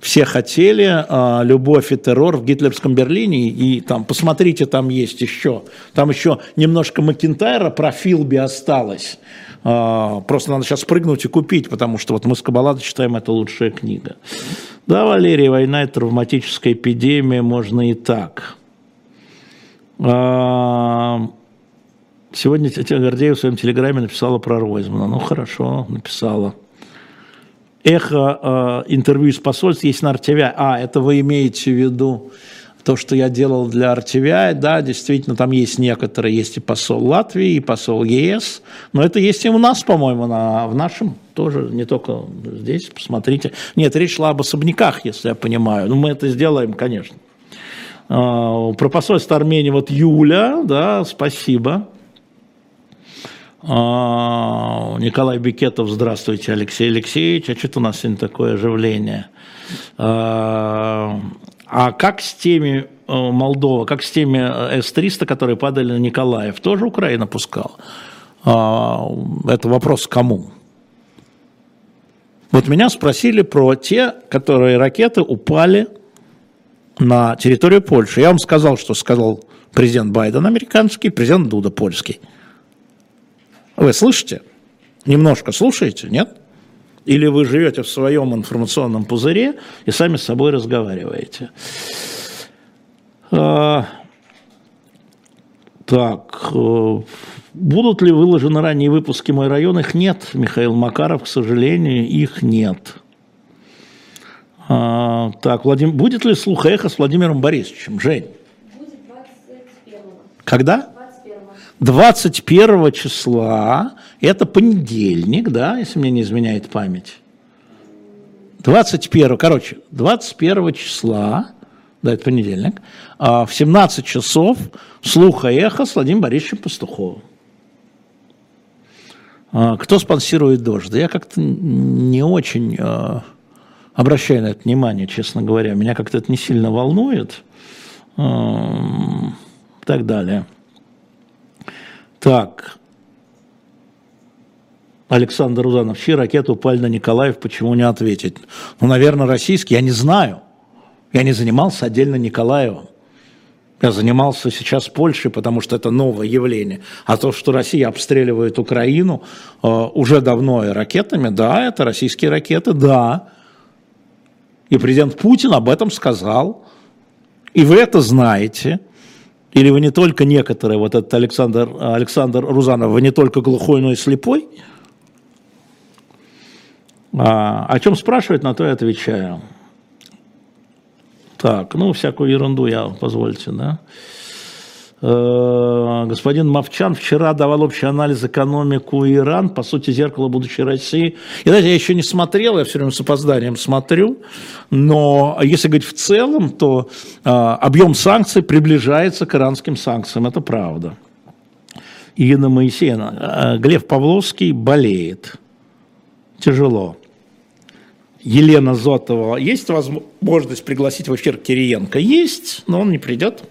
[SPEAKER 1] все хотели, а, «Любовь и террор в гитлерском Берлине». И там, посмотрите, там есть еще. Там еще немножко Макинтайра про Филби осталось. Просто надо сейчас прыгнуть и купить, потому что вот мы с Кабалада читаем, это лучшая книга. Да, Валерий, война – это травматическая эпидемия, можно и так. Сегодня Тетя Гордеева в своем телеграме написала про Ройзмана. Ну, хорошо, написала. Эхо э, интервью из посольств есть на RTVI. А, это вы имеете в виду то, что я делал для RTVI, да, действительно, там есть некоторые, есть и посол Латвии, и посол ЕС, но это есть и у нас, по-моему, на, в нашем тоже, не только здесь, посмотрите. Нет, речь шла об особняках, если я понимаю, ну, мы это сделаем, конечно. А, про посольство Армении вот Юля, да, спасибо. А, Николай Бикетов, здравствуйте, Алексей Алексеевич. А что-то у нас сегодня такое оживление. А, а как с теми э, Молдова, как с теми э, С-300, которые падали на Николаев, тоже Украина пускала? А, это вопрос кому? Вот меня спросили про те, которые ракеты упали на территорию Польши. Я вам сказал, что сказал президент Байден американский, президент Дуда польский. Вы слышите? Немножко слушаете, нет? Или вы живете в своем информационном пузыре и сами с собой разговариваете? А, так, э, будут ли выложены ранние выпуски «Мой район»? Их нет, Михаил Макаров, к сожалению, их нет. А, так, Владим... будет ли слух эхо с Владимиром Борисовичем? Жень? Будет 21 Когда? 21 числа, это понедельник, да, если мне не изменяет память. 21, короче, 21 числа, да, это понедельник, а в 17 часов слуха эхо с Владимиром Борисовичем Пастуховым. А, кто спонсирует дождь? Да я как-то не очень а, обращаю на это внимание, честно говоря. Меня как-то это не сильно волнует. И так далее. Так. Александр Узанов, чьи ракеты упали на Николаев, почему не ответить? Ну, наверное, российские, я не знаю. Я не занимался отдельно Николаевым. Я занимался сейчас Польшей, потому что это новое явление. А то, что Россия обстреливает Украину э, уже давно и ракетами, да, это российские ракеты, да. И президент Путин об этом сказал. И вы это знаете. Или вы не только некоторые, вот этот Александр, Александр Рузанов, вы не только глухой, но и слепой? А, о чем спрашивают, на то я отвечаю. Так, ну, всякую ерунду я, позвольте, да. Э, господин Мовчан вчера давал общий анализ экономику Иран, по сути, зеркало будущей России. И знаете, я еще не смотрел, я все время с опозданием смотрю, но если говорить в целом, то э, объем санкций приближается к иранским санкциям, это правда. Ирина Моисеевна, э, Глеб Павловский болеет, тяжело. Елена Зотова, есть возможность пригласить в эфир Кириенко? Есть, но он не придет.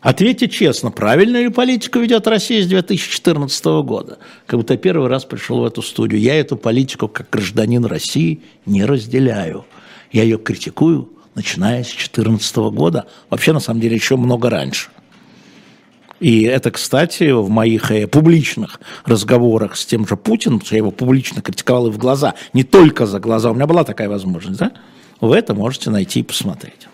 [SPEAKER 1] Ответьте честно, правильную ли политику ведет Россия с 2014 года? Как будто первый раз пришел в эту студию. Я эту политику как гражданин России не разделяю. Я ее критикую, начиная с 2014 года. Вообще, на самом деле, еще много раньше. И это, кстати, в моих э, публичных разговорах с тем же Путиным, я его публично критиковал и в глаза, не только за глаза, у меня была такая возможность, да? Вы это можете найти и посмотреть.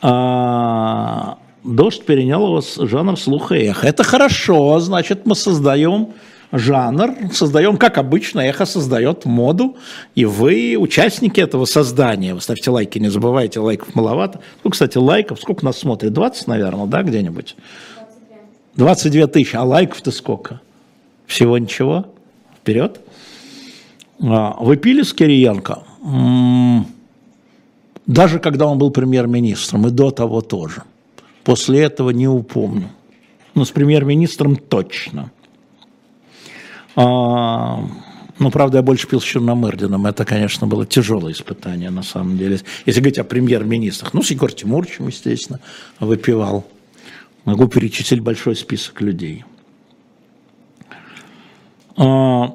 [SPEAKER 1] А, дождь перенял у вас жанр слуха и эхо. Это хорошо, значит, мы создаем жанр, создаем, как обычно, эхо создает моду, и вы участники этого создания. Вы ставьте лайки, не забывайте, лайков маловато. Ну, кстати, лайков, сколько нас смотрит? 20, наверное, да, где-нибудь? 22 тысячи, а лайков-то сколько? Всего ничего? Вперед. А, вы пили с Кириенко? Даже когда он был премьер-министром, и до того тоже. После этого не упомню. Но с премьер-министром точно. А, ну, правда, я больше пил с Черномырдиным. Это, конечно, было тяжелое испытание, на самом деле. Если говорить о премьер-министрах. Ну, с Егор Тимуровичем, естественно, выпивал. Могу перечислить большой список людей. А,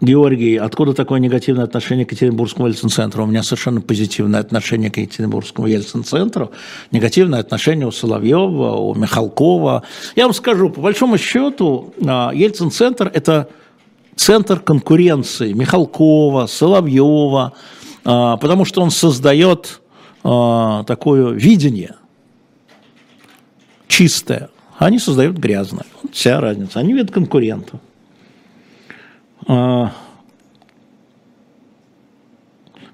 [SPEAKER 1] Георгий, откуда такое негативное отношение к Екатеринбургскому Ельцин-центру? У меня совершенно позитивное отношение к Екатеринбургскому Ельцин-центру. Негативное отношение у Соловьева, у Михалкова. Я вам скажу, по большому счету, а, Ельцин-центр – это центр конкуренции Михалкова, Соловьева, а, потому что он создает а, такое видение чистое. Они создают грязное. Вот вся разница. Они видят конкурентов. А,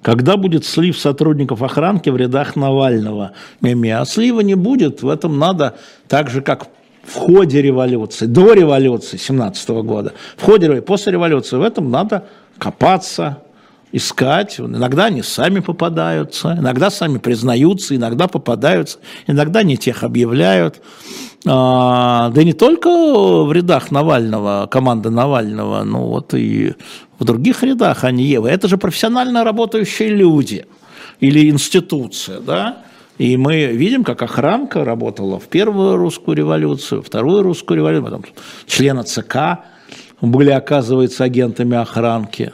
[SPEAKER 1] когда будет слив сотрудников охранки в рядах Навального? Мими, а слива не будет, в этом надо так же, как в ходе революции, до революции 17 года, в ходе, после революции, в этом надо копаться, искать. Иногда они сами попадаются, иногда сами признаются, иногда попадаются, иногда не тех объявляют. А, да и не только в рядах Навального, команды Навального, ну вот и в других рядах они Евы. Это же профессионально работающие люди или институция, да? И мы видим, как охранка работала в первую русскую революцию, вторую русскую революцию, потом члены ЦК, были, оказывается, агентами охранки.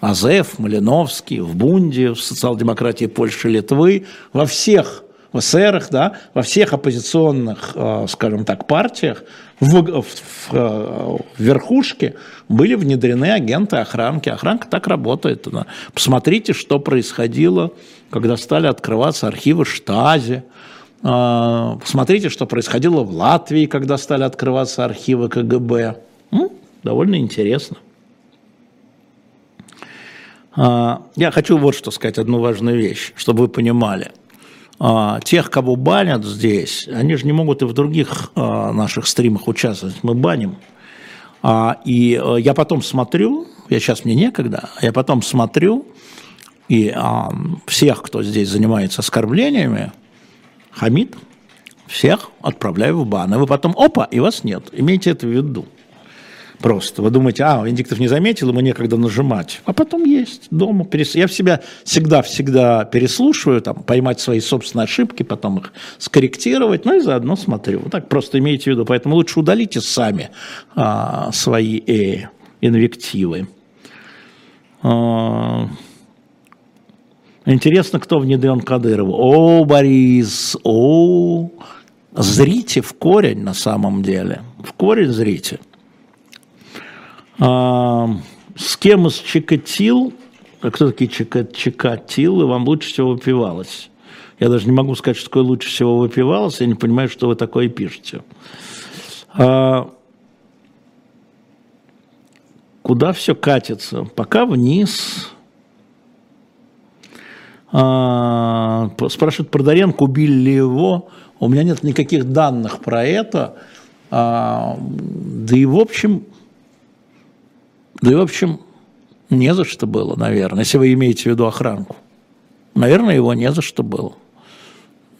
[SPEAKER 1] Азеф, Малиновский, в Бунде, в социал-демократии Польши, Литвы, во всех в ССРах, да, во всех оппозиционных, э, скажем так, партиях в, в, в, в верхушке были внедрены агенты охранки. Охранка так работает. Посмотрите, что происходило, когда стали открываться архивы Штази. Э, посмотрите, что происходило в Латвии, когда стали открываться архивы КГБ. Довольно интересно. Э, я хочу вот что сказать, одну важную вещь, чтобы вы понимали – а, тех, кого банят здесь, они же не могут и в других а, наших стримах участвовать. Мы баним. А, и э, я потом смотрю, я сейчас мне некогда, я потом смотрю, и всех, кто здесь занимается оскорблениями, хамит, всех отправляю в бан. И вы потом, опа, и вас нет. Имейте это в виду. Просто. Вы думаете, а, Венедиктов не заметил, ему некогда нажимать. А потом есть дома. Перес... Я в себя всегда-всегда переслушиваю, там, поймать свои собственные ошибки, потом их скорректировать, ну и заодно смотрю. Вот так просто имейте в виду. Поэтому лучше удалите сами а, свои э, инвективы. А... Интересно, кто внедрен Кадырову. О, Борис, о, зрите в корень на самом деле. В корень зрите. С кем из Чикатил, а кто такие Чикатилы, вам лучше всего выпивалось? Я даже не могу сказать, что такое лучше всего выпивалось, я не понимаю, что вы такое пишете. А, куда все катится? Пока вниз. А, спрашивает Продаренко, убили ли его. У меня нет никаких данных про это. А, да и в общем, да и, в общем, не за что было, наверное, если вы имеете в виду охранку. Наверное, его не за что было.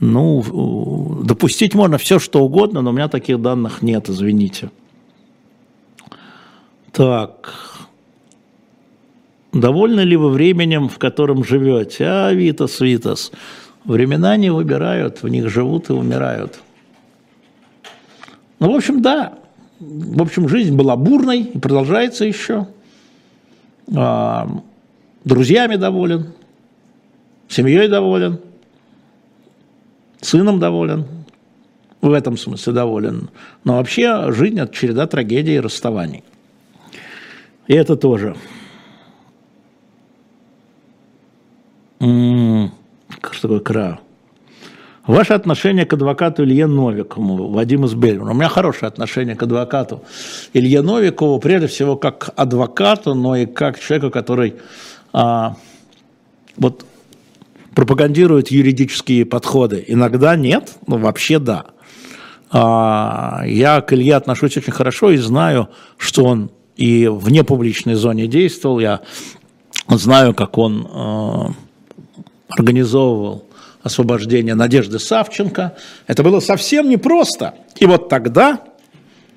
[SPEAKER 1] Ну, допустить можно все, что угодно, но у меня таких данных нет, извините. Так. Довольны ли вы временем, в котором живете? А, Витас, Витас. Времена не выбирают, в них живут и умирают. Ну, в общем, да, в общем, жизнь была бурной и продолжается еще. А, друзьями доволен, семьей доволен, сыном доволен, в этом смысле доволен. Но вообще жизнь – это череда трагедий и расставаний. И это тоже. М-м, что такое кра? Ваше отношение к адвокату Илье Новикову, Вадиму Сбельману. У меня хорошее отношение к адвокату Илье Новикову, прежде всего как адвокату, но и как человеку, который а, вот пропагандирует юридические подходы. Иногда нет, но вообще да. А, я к Илье отношусь очень хорошо и знаю, что он и в непубличной зоне действовал. Я знаю, как он а, организовывал освобождения Надежды Савченко. Это было совсем непросто. И вот тогда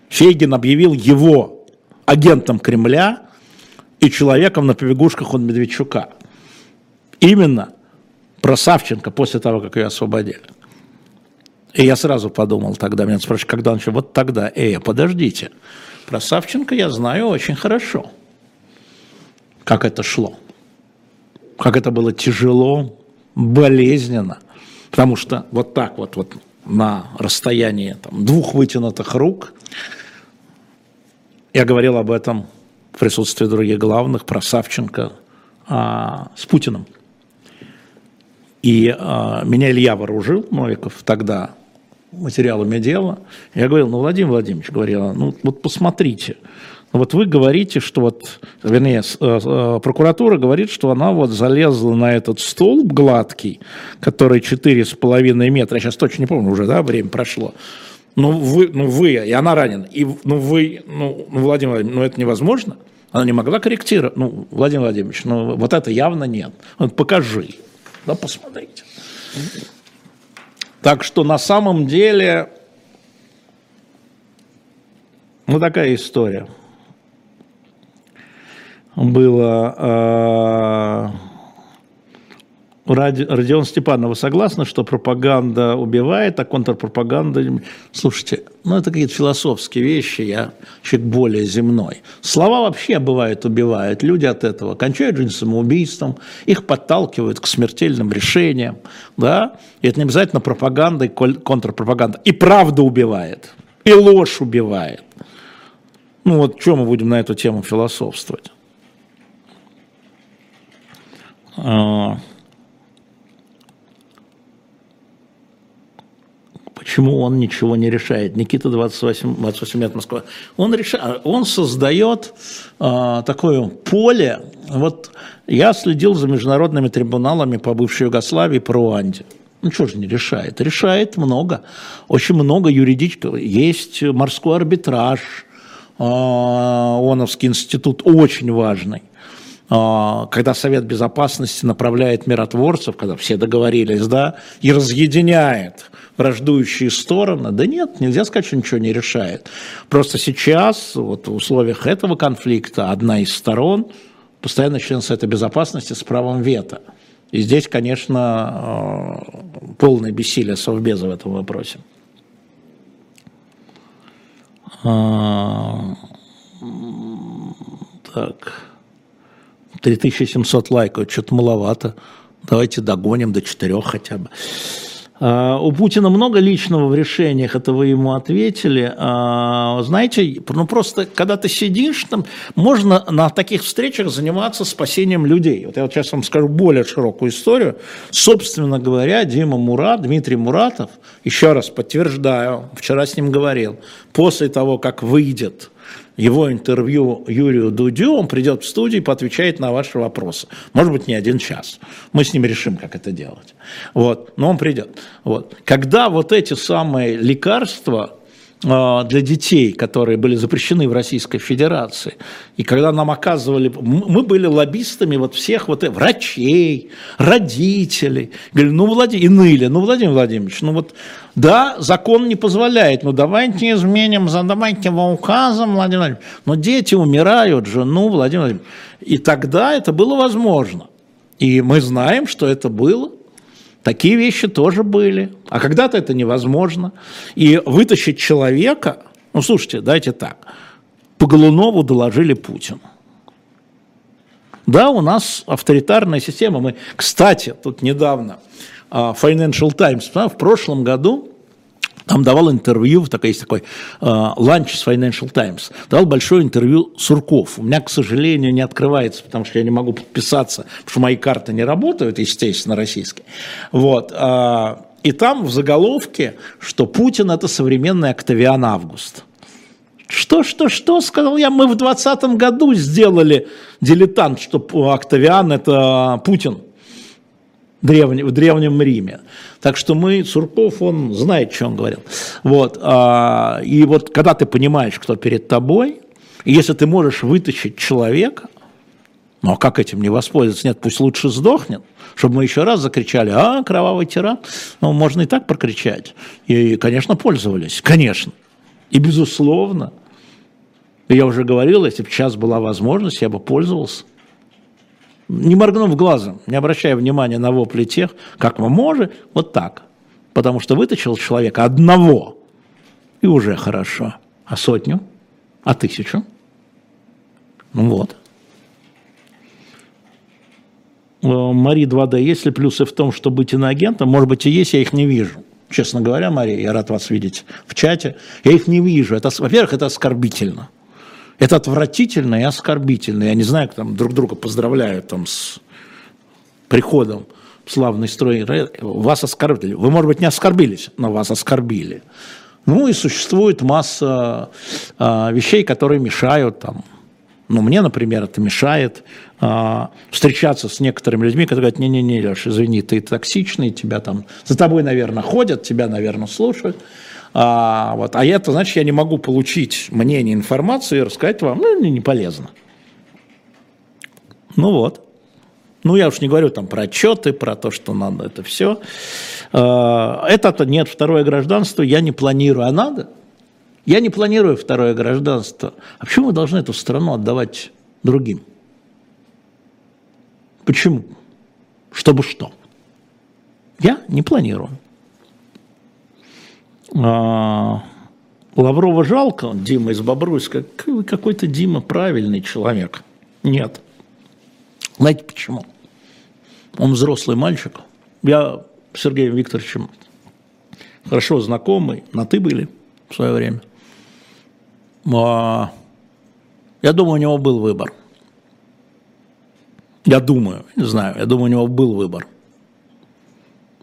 [SPEAKER 1] Фейгин объявил его агентом Кремля и человеком на побегушках от Медведчука. Именно про Савченко после того, как ее освободили. И я сразу подумал тогда, меня спрашивают, когда он еще, вот тогда, эй, подождите, про Савченко я знаю очень хорошо, как это шло, как это было тяжело, болезненно, потому что вот так вот, вот на расстоянии там, двух вытянутых рук, я говорил об этом в присутствии других главных, про Савченко, а, с Путиным. И а, меня Илья вооружил, Новиков, тогда материалами дела. Я говорил, ну, Владимир Владимирович, говорила, ну, вот посмотрите, вот вы говорите, что вот, вернее, э, э, прокуратура говорит, что она вот залезла на этот столб гладкий, который 4,5 метра, я сейчас точно не помню, уже, да, время прошло. Ну вы, ну вы, и она ранена, и ну вы, ну, Владимир Владимирович, ну это невозможно. Она не могла корректировать. Ну, Владимир Владимирович, ну вот это явно нет. Вот покажи, да посмотрите. Так что на самом деле, ну такая история было... Родион Степанова согласна, что пропаганда убивает, а контрпропаганда... Слушайте, ну это какие-то философские вещи, я человек более земной. Слова вообще бывают убивают, люди от этого кончают жизнь самоубийством, их подталкивают к смертельным решениям, да, и это не обязательно пропаганда и контрпропаганда. И правда убивает, и ложь убивает. Ну вот что мы будем на эту тему философствовать? А, Почему он ничего не решает? Никита 28, 28 лет Москва. Он, решает, он создает э, такое поле. Вот я следил за международными трибуналами по бывшей Югославии, по Руанде. Ну, что же не решает? Решает много. Очень много юридического. Есть морской арбитраж, э, ООНовский институт, очень важный а, когда Совет Безопасности направляет миротворцев, когда все договорились, да, и разъединяет враждующие стороны, да нет, нельзя сказать, что ничего не решает. Просто сейчас, вот в условиях этого конфликта, одна из сторон постоянно член Совета Безопасности с правом вето. И здесь, конечно, э, полное бессилие Совбеза в этом вопросе. А, так. 3700 лайков, что-то маловато. Давайте догоним до 4 хотя бы. А, у Путина много личного в решениях, это вы ему ответили. А, знаете, ну просто, когда ты сидишь там, можно на таких встречах заниматься спасением людей. Вот я вот сейчас вам скажу более широкую историю. Собственно говоря, Дима Мурат, Дмитрий Муратов, еще раз подтверждаю, вчера с ним говорил, после того, как выйдет его интервью Юрию Дудю, он придет в студию и поотвечает на ваши вопросы. Может быть, не один час. Мы с ним решим, как это делать. Вот. Но он придет. Вот. Когда вот эти самые лекарства для детей, которые были запрещены в Российской Федерации. И когда нам оказывали, мы были лоббистами вот всех вот врачей, родителей. Говорили, ну, Владимир, и ныли, ну, Владимир Владимирович, ну вот, да, закон не позволяет, ну, давайте изменим, давайте его указом, Владимир Владимирович. Но дети умирают же, ну, Владимир Владимирович. И тогда это было возможно. И мы знаем, что это было. Такие вещи тоже были. А когда-то это невозможно. И вытащить человека, ну слушайте, дайте так, по Голунову доложили Путину. Да, у нас авторитарная система. Мы, кстати, тут недавно а, Financial Times в прошлом году там давал интервью, такой, есть такой ланч uh, с Financial Times, давал большое интервью Сурков. У меня, к сожалению, не открывается, потому что я не могу подписаться, потому что мои карты не работают, естественно, российские. Вот. Uh, и там в заголовке, что Путин – это современный Октавиан Август. Что, что, что, сказал я, мы в 20 году сделали дилетант, что Октавиан – это Путин – древне, в Древнем Риме. Так что мы, Сурков, он знает, что он говорил. Вот, а, и вот когда ты понимаешь, кто перед тобой, и если ты можешь вытащить человека, ну а как этим не воспользоваться? Нет, пусть лучше сдохнет, чтобы мы еще раз закричали, а, кровавый тиран. Ну, можно и так прокричать. И, конечно, пользовались, конечно. И, безусловно, я уже говорил, если бы сейчас была возможность, я бы пользовался не моргнув глазом, не обращая внимания на вопли тех, как мы можем, вот так. Потому что вытащил человека одного, и уже хорошо. А сотню? А тысячу? Ну вот. Э, Мари 2D, есть ли плюсы в том, что быть иноагентом? Может быть и есть, я их не вижу. Честно говоря, Мария, я рад вас видеть в чате. Я их не вижу. Это, во-первых, это оскорбительно. Это отвратительно и оскорбительно. Я не знаю, как там друг друга поздравляют там с приходом в славный строй. Вас оскорбили. Вы, может быть, не оскорбились, но вас оскорбили. Ну и существует масса а, вещей, которые мешают там. Ну, мне, например, это мешает а, встречаться с некоторыми людьми, которые говорят, не-не-не, Леш, извини, ты токсичный, тебя там, за тобой, наверное, ходят, тебя, наверное, слушают. А, вот, а это значит, я не могу получить мнение, информацию и рассказать вам, ну, не полезно. Ну вот. Ну, я уж не говорю там про отчеты, про то, что надо это все. А, это нет, второе гражданство я не планирую, а надо. Я не планирую второе гражданство. А почему мы должны эту страну отдавать другим? Почему? Чтобы что? Я не планирую. А, Лаврова жалко, Дима из Бобруйска. Какой-то Дима правильный человек. Нет. Знаете почему? Он взрослый мальчик. Я с Сергеем Викторовичем хорошо знакомый, на «ты» были в свое время. А, я думаю, у него был выбор. Я думаю, не знаю, я думаю, у него был выбор.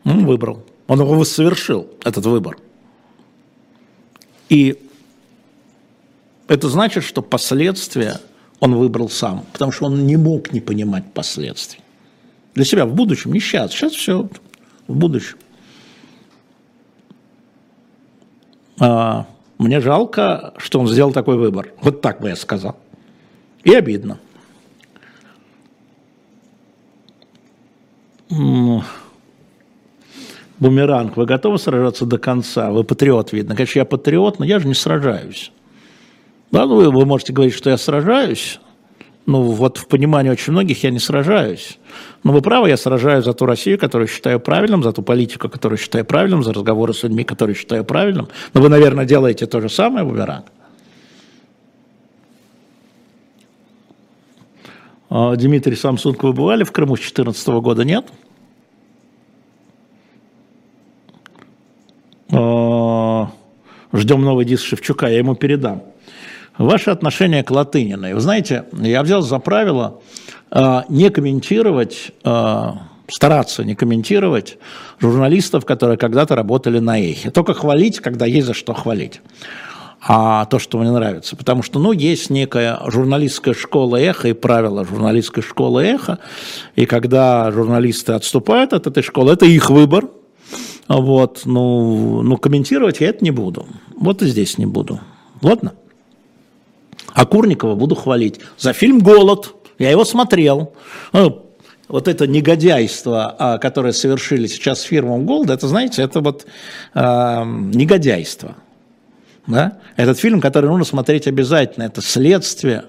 [SPEAKER 1] Он выбрал. Он его совершил, этот выбор. И это значит, что последствия он выбрал сам, потому что он не мог не понимать последствий. Для себя в будущем, не сейчас, сейчас все в будущем. А, мне жалко, что он сделал такой выбор. Вот так бы я сказал. И обидно. Бумеранг, вы готовы сражаться до конца? Вы патриот, видно. Конечно, я патриот, но я же не сражаюсь. Да, ну, вы, вы можете говорить, что я сражаюсь. Ну, вот в понимании очень многих я не сражаюсь. Но вы правы, я сражаюсь за ту Россию, которую считаю правильным, за ту политику, которую считаю правильным, за разговоры с людьми, которые считаю правильным. Но вы, наверное, делаете то же самое, Бумеранг. А, Дмитрий Самсунг, вы бывали в Крыму с 2014 года? Нет? А, ждем новый диск Шевчука, я ему передам. Ваше отношение к Латыниной. Вы знаете, я взял за правило а, не комментировать, стараться не комментировать журналистов, которые когда-то работали на эхе. Только хвалить, когда есть за что хвалить а то, что мне нравится. Потому что, ну, есть некая журналистская школа эхо и правила журналистской школы эхо. И когда журналисты отступают от этой школы, это их выбор. Вот, ну, ну, комментировать я это не буду. Вот и здесь не буду. Ладно? А Курникова буду хвалить за фильм «Голод». Я его смотрел. Ну, вот это негодяйство, а, которое совершили сейчас с фирмом «Голд», это, знаете, это вот э, негодяйство. Да? Этот фильм, который нужно смотреть обязательно, это следствие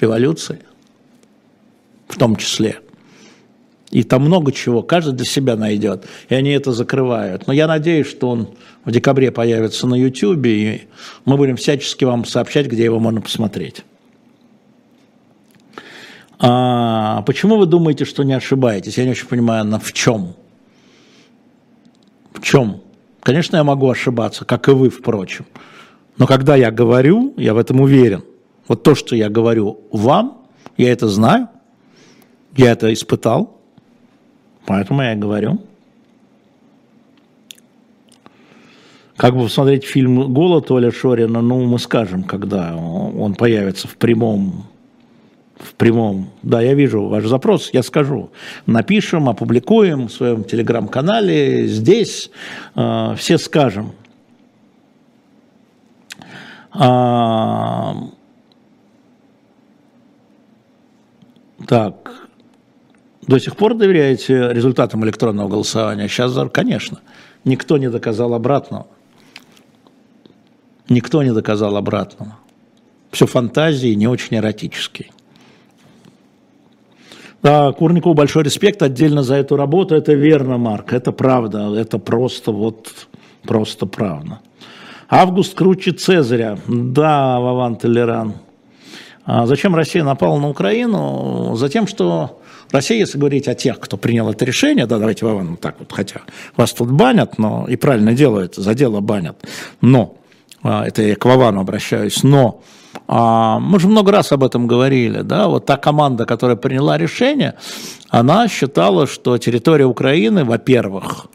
[SPEAKER 1] революции, в том числе. И там много чего, каждый для себя найдет, и они это закрывают. Но я надеюсь, что он в декабре появится на YouTube, и мы будем всячески вам сообщать, где его можно посмотреть. А почему вы думаете, что не ошибаетесь? Я не очень понимаю, на в чем? В чем? Конечно, я могу ошибаться, как и вы, впрочем. Но когда я говорю, я в этом уверен. Вот то, что я говорю вам, я это знаю, я это испытал, поэтому я говорю. Как бы посмотреть фильм «Голод» Оля Шорина, ну, мы скажем, когда он появится в прямом в прямом, да, я вижу ваш запрос, я скажу. Напишем, опубликуем в своем телеграм-канале, здесь э, все скажем. А, так, до сих пор доверяете результатам электронного голосования? Сейчас, конечно, никто не доказал обратного. Никто не доказал обратного. Все фантазии, не очень эротические. Да, Курникову большой респект отдельно за эту работу. Это верно, Марк, это правда. Это просто вот, просто правда. Август круче Цезаря. Да, Вован Толеран. А зачем Россия напала на Украину? Затем, что Россия, если говорить о тех, кто принял это решение, да, давайте Вован так вот, хотя вас тут банят, но и правильно делают, за дело банят, но, а, это я к Вовану обращаюсь, но а, мы же много раз об этом говорили, да, вот та команда, которая приняла решение, она считала, что территория Украины, во-первых,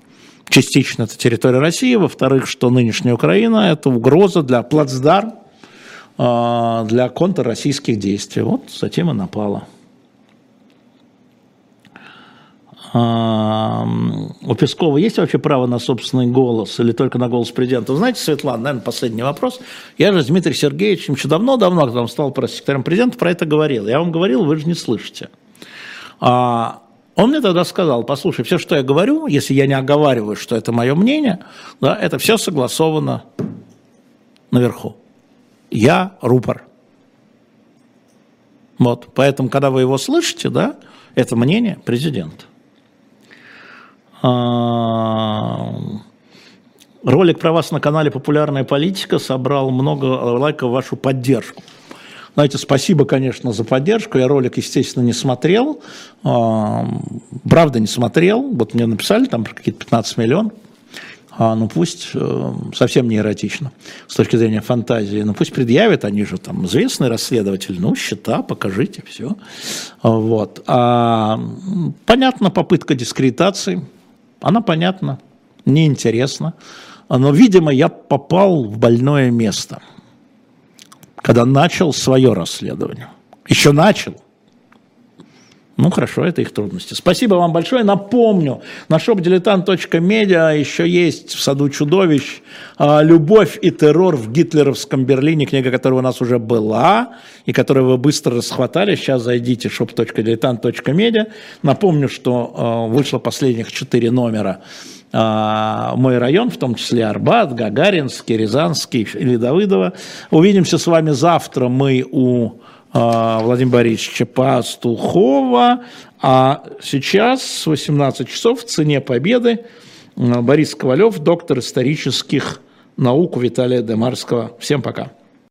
[SPEAKER 1] частично это территория России, во-вторых, что нынешняя Украина – это угроза для плацдарм, а, для контрроссийских действий. Вот затем и напала. У Пескова есть вообще право на собственный голос или только на голос президента? Вы знаете, Светлана, наверное, последний вопрос. Я же с Дмитрием Сергеевичем еще давно-давно, когда он стал секретарем президента, про это говорил. Я вам говорил, вы же не слышите. А, он мне тогда сказал, послушай, все, что я говорю, если я не оговариваю, что это мое мнение, да, это все согласовано наверху. Я рупор. Вот, поэтому, когда вы его слышите, да, это мнение президента. А, ролик про вас на канале «Популярная политика» собрал много лайков в вашу поддержку. Знаете, спасибо, конечно, за поддержку. Я ролик, естественно, не смотрел. А, правда, не смотрел. Вот мне написали там какие-то 15 миллионов. А, ну пусть э, совсем не эротично с точки зрения фантазии, ну пусть предъявят, они же там известный расследователь, ну счета, покажите, все. Вот. А, понятно, попытка дискредитации, она понятна, неинтересна, но, видимо, я попал в больное место, когда начал свое расследование. Еще начал – ну хорошо, это их трудности. Спасибо вам большое. Напомню, на shopdiletant.media еще есть в саду чудовищ а, «Любовь и террор в гитлеровском Берлине», книга, которая у нас уже была и которую вы быстро расхватали. Сейчас зайдите shop.diletant.media. Напомню, что а, вышло последних четыре номера а, мой район, в том числе Арбат, Гагаринский, Рязанский или Давыдова. Увидимся с вами завтра. Мы у Владимира Борисовича Пастухова. А сейчас с 18 часов в «Цене победы» Борис Ковалев, доктор исторических наук Виталия Демарского. Всем пока.